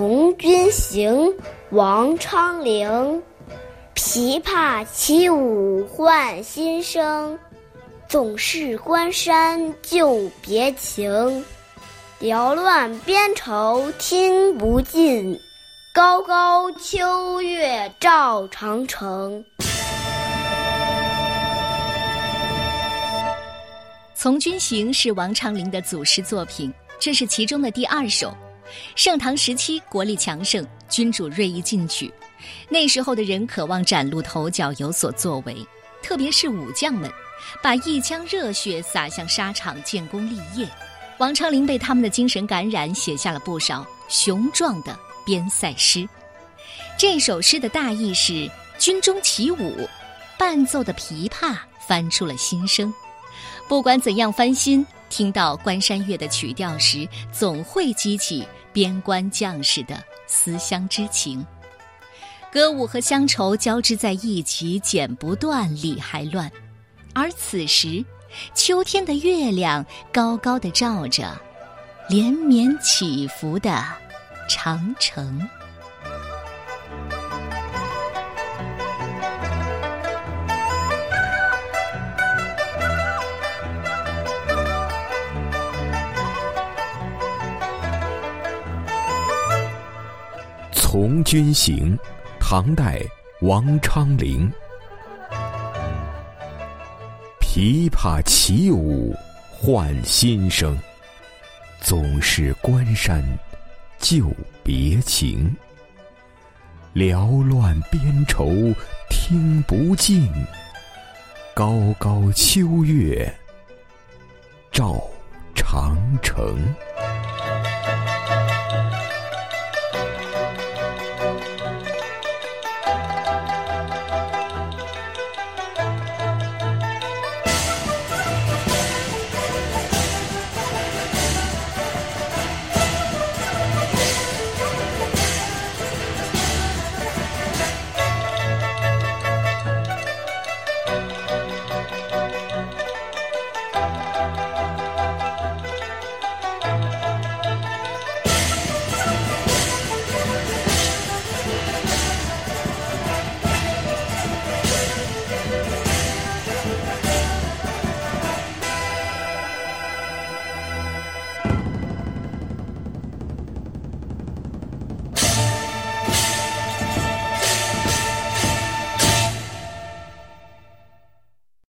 从军行》王昌龄。琵琶起舞换新声，总是关山旧别情。缭乱边愁听不尽，高高秋月照长城。《从军行》是王昌龄的祖诗作品，这是其中的第二首。盛唐时期，国力强盛，君主锐意进取。那时候的人渴望崭露头角，有所作为，特别是武将们，把一腔热血洒向沙场，建功立业。王昌龄被他们的精神感染，写下了不少雄壮的边塞诗。这首诗的大意是：军中起舞，伴奏的琵琶翻出了新声。不管怎样翻新，听到《关山月》的曲调时，总会激起边关将士的思乡之情。歌舞和乡愁交织在一起，剪不断，理还乱。而此时，秋天的月亮高高的照着连绵起伏的长城。从军行。唐代王昌龄，琵琶起舞换新声，总是关山旧别情。缭乱边愁听不尽，高高秋月照长城。